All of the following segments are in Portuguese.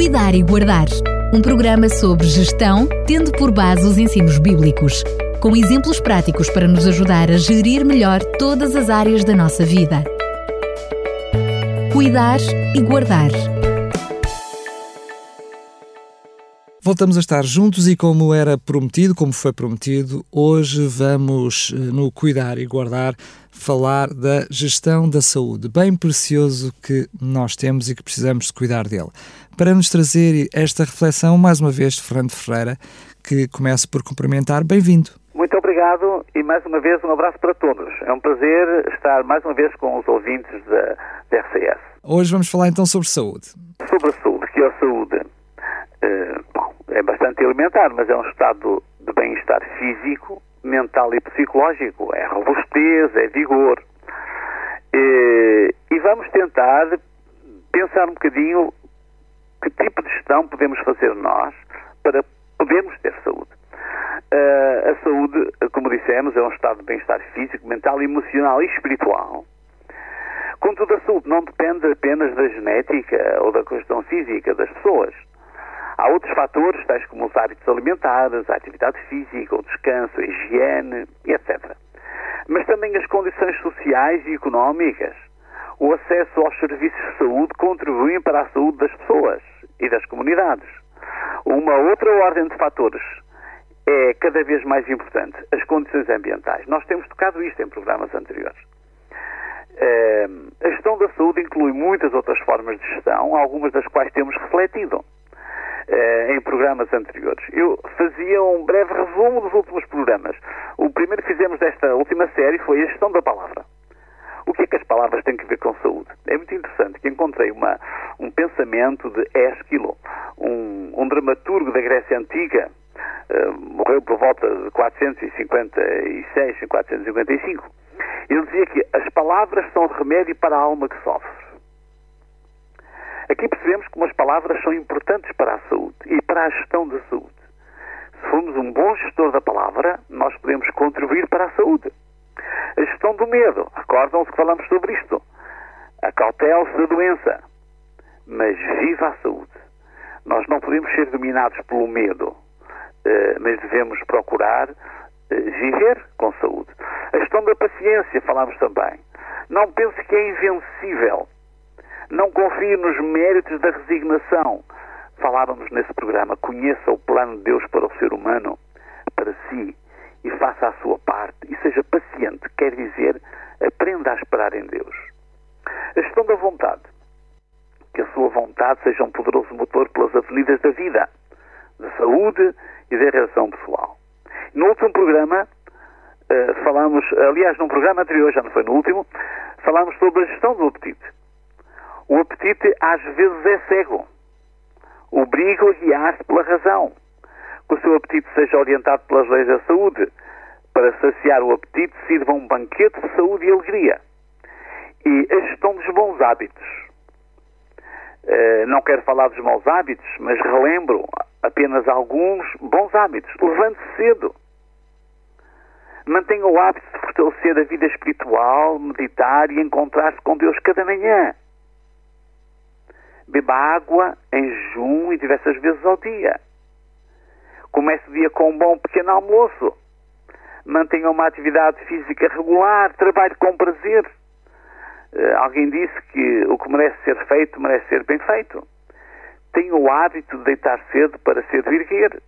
Cuidar e Guardar. Um programa sobre gestão, tendo por base os ensinos bíblicos, com exemplos práticos para nos ajudar a gerir melhor todas as áreas da nossa vida. Cuidar e Guardar. Voltamos a estar juntos e, como era prometido, como foi prometido, hoje vamos, eh, no Cuidar e Guardar, falar da gestão da saúde, bem precioso que nós temos e que precisamos de cuidar dele. Para nos trazer esta reflexão, mais uma vez, Fernando Ferreira, que começo por cumprimentar. Bem-vindo. Muito obrigado e mais uma vez um abraço para todos. É um prazer estar mais uma vez com os ouvintes da, da RCS. Hoje vamos falar então sobre saúde. Sobre a saúde, que é a saúde. Uh, bom, é bastante elementar, mas é um estado de bem-estar físico, mental e psicológico. É robustez, é vigor. E, e vamos tentar pensar um bocadinho que tipo de gestão podemos fazer nós para podermos ter saúde. Uh, a saúde, como dissemos, é um estado de bem-estar físico, mental, emocional e espiritual. Contudo, a saúde não depende apenas da genética ou da questão física das pessoas. Há outros fatores, tais como os hábitos alimentares, a atividade física, o descanso, a higiene, etc. Mas também as condições sociais e económicas, o acesso aos serviços de saúde contribuem para a saúde das pessoas e das comunidades. Uma outra ordem de fatores é cada vez mais importante, as condições ambientais. Nós temos tocado isto em programas anteriores. Eh, a gestão da saúde inclui muitas outras formas de gestão, algumas das quais temos refletido eh, em programas anteriores. Eu fazia um breve resumo dos últimos programas. O primeiro que fizemos desta última série foi a gestão da palavra. O que é que as palavras têm a ver com saúde? É muito interessante que encontrei uma, um pensamento de Ésquilo, um, um dramaturgo da Grécia Antiga, uh, morreu por volta de 456, 455. Ele dizia que as palavras são remédio para a alma que sofre. Aqui percebemos como as palavras são importantes para a saúde e para a gestão da saúde. Se formos um bom gestor da palavra, nós podemos contribuir para a saúde. A gestão do medo, recordam-se que falamos sobre isto. Acautele-se da doença, mas viva a saúde. Nós não podemos ser dominados pelo medo, eh, mas devemos procurar eh, viver com saúde. A gestão da paciência, falamos também. Não pense que é invencível. Não confie nos méritos da resignação. Falávamos nesse programa. Conheça o plano de Deus para o ser humano, para si, e faça a sua parte. E seja paciente, quer dizer, aprenda a esperar em Deus. A gestão da vontade. Que a sua vontade seja um poderoso motor pelas avenidas da vida, da saúde e da relação pessoal. No último programa, uh, falamos, aliás, num programa anterior, já não foi no último, falámos sobre a gestão do apetite. O apetite às vezes é cego. Obriga-o a guiar-se pela razão. Que o seu apetite seja orientado pelas leis da saúde. Para saciar o apetite, sirva um banquete de saúde e alegria. E a gestão dos bons hábitos. Uh, não quero falar dos maus hábitos, mas relembro apenas alguns bons hábitos. Levante-se cedo. Mantenha o hábito de fortalecer a vida espiritual, meditar e encontrar-se com Deus cada manhã. Beba água em jejum e diversas vezes ao dia. Comece o dia com um bom pequeno almoço. Mantenha uma atividade física regular. Trabalhe com prazer. Uh, alguém disse que o que merece ser feito, merece ser bem feito. Tenha o hábito de deitar cedo para cedo erguer.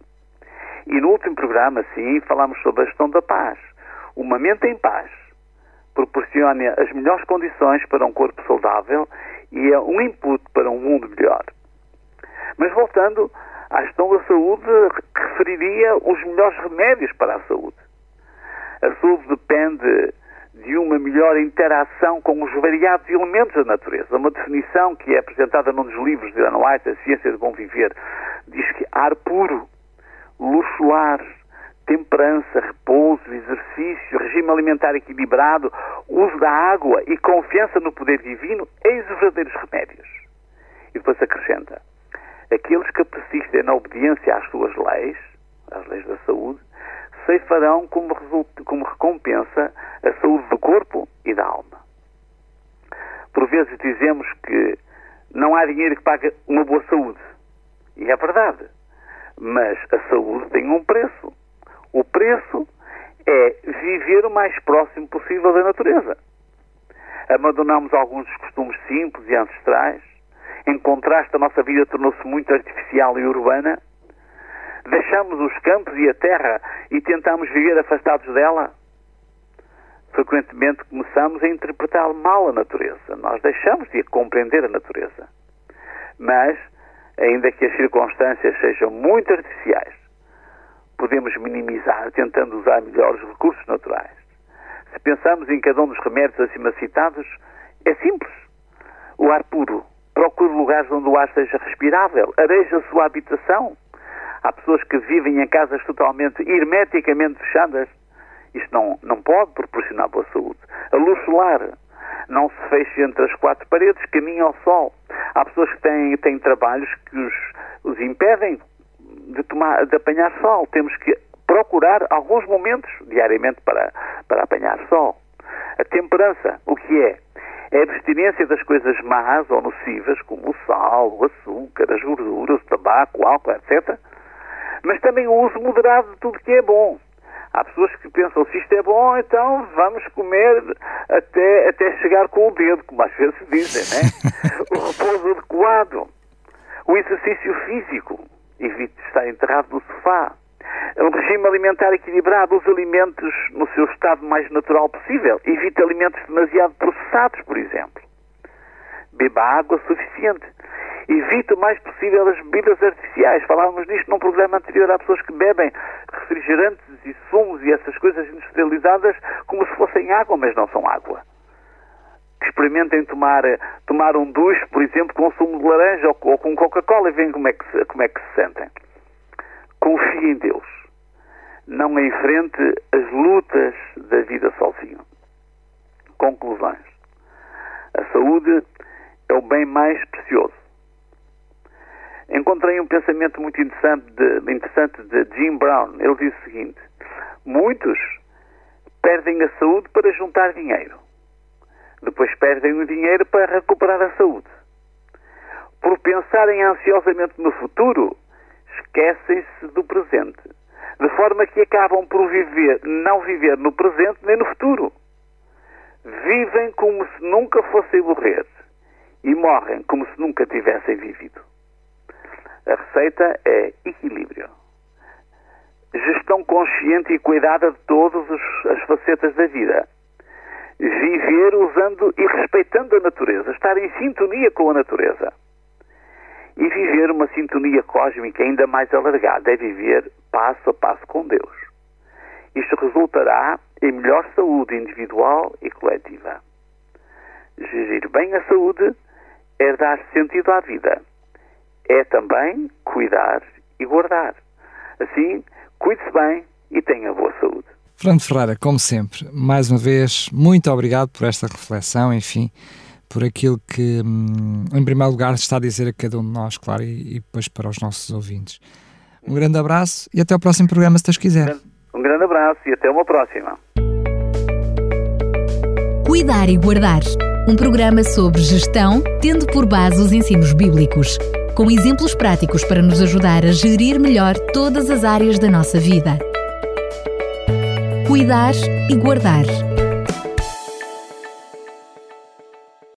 E no último programa, sim, falámos sobre a gestão da paz. Uma mente em paz proporciona as melhores condições para um corpo saudável e é um input para um mundo melhor. Mas voltando à gestão da saúde, referiria os melhores remédios para a saúde. A saúde depende de uma melhor interação com os variados elementos da natureza. Uma definição que é apresentada num dos livros de Ellen White, A Ciência de Bom Viver, diz que ar puro, luz solar, temperança, repouso, exercício, regime alimentar equilibrado, uso da água e confiança no poder divino, eis os verdadeiros remédios. E depois acrescenta: aqueles que persistem na obediência às suas leis, às leis da saúde, ceifarão como, como recompensa a saúde do corpo e da alma. Por vezes dizemos que não há dinheiro que pague uma boa saúde. E é verdade. Mas a saúde tem um preço. O preço é viver o mais próximo possível da natureza. Abandonamos alguns dos costumes simples e ancestrais. Em contraste, a nossa vida tornou-se muito artificial e urbana. Deixamos os campos e a terra e tentamos viver afastados dela. Frequentemente começamos a interpretar mal a natureza. Nós deixamos de compreender a natureza. Mas, ainda que as circunstâncias sejam muito artificiais, podemos minimizar tentando usar melhor os recursos naturais. Se pensamos em cada um dos remédios acima citados, é simples. O ar puro. Procure lugares onde o ar seja respirável. Areja a sua habitação. Há pessoas que vivem em casas totalmente hermeticamente fechadas. Isto não, não pode proporcionar boa saúde. A luz solar. Não se feche entre as quatro paredes, caminhe ao sol. Há pessoas que têm, têm trabalhos que os, os impedem de, tomar, de apanhar sol. Temos que procurar alguns momentos diariamente para, para apanhar sol. A temperança, o que é? É a abstinência das coisas más ou nocivas, como o sal, o açúcar, as gorduras, o tabaco, o álcool, etc. Mas também o uso moderado de tudo que é bom. Há pessoas que pensam, se isto é bom, então vamos comer até, até chegar com o dedo, como às vezes dizem, né? o repouso adequado, o exercício físico, evite estar enterrado no sofá, um regime alimentar equilibrado, os alimentos no seu estado mais natural possível, evite alimentos demasiado processados, por exemplo. Beba água suficiente. Evite o mais possível as bebidas artificiais. Falávamos nisto num programa anterior. Há pessoas que bebem refrigerantes e sumos e essas coisas industrializadas como se fossem água, mas não são água. Experimentem tomar, tomar um duche, por exemplo, com sumo de laranja ou, ou com Coca-Cola e veem como é, como é que se sentem. Confie em Deus. Não enfrente as lutas da vida sozinho. Conclusões. A saúde é o bem mais precioso. Encontrei um pensamento muito interessante de, interessante de Jim Brown. Ele diz o seguinte: Muitos perdem a saúde para juntar dinheiro. Depois perdem o dinheiro para recuperar a saúde. Por pensarem ansiosamente no futuro, esquecem-se do presente. De forma que acabam por viver, não viver no presente nem no futuro. Vivem como se nunca fossem morrer e morrem como se nunca tivessem vivido. A receita é equilíbrio. Gestão consciente e cuidada de todas as facetas da vida. Viver usando e respeitando a natureza, estar em sintonia com a natureza. E viver uma sintonia cósmica ainda mais alargada é viver passo a passo com Deus. Isto resultará em melhor saúde individual e coletiva. Gerir bem a saúde é dar sentido à vida. É também cuidar e guardar. Assim, cuide-se bem e tenha boa saúde. Fernando Ferreira, como sempre, mais uma vez, muito obrigado por esta reflexão, enfim, por aquilo que, hum, em primeiro lugar, está a dizer a cada um de nós, claro, e, e depois para os nossos ouvintes. Um grande abraço e até ao próximo programa, se Deus quiser. Um grande abraço e até uma próxima. Cuidar e Guardar um programa sobre gestão, tendo por base os ensinos bíblicos, com exemplos práticos para nos ajudar a gerir melhor todas as áreas da nossa vida. Cuidar e Guardar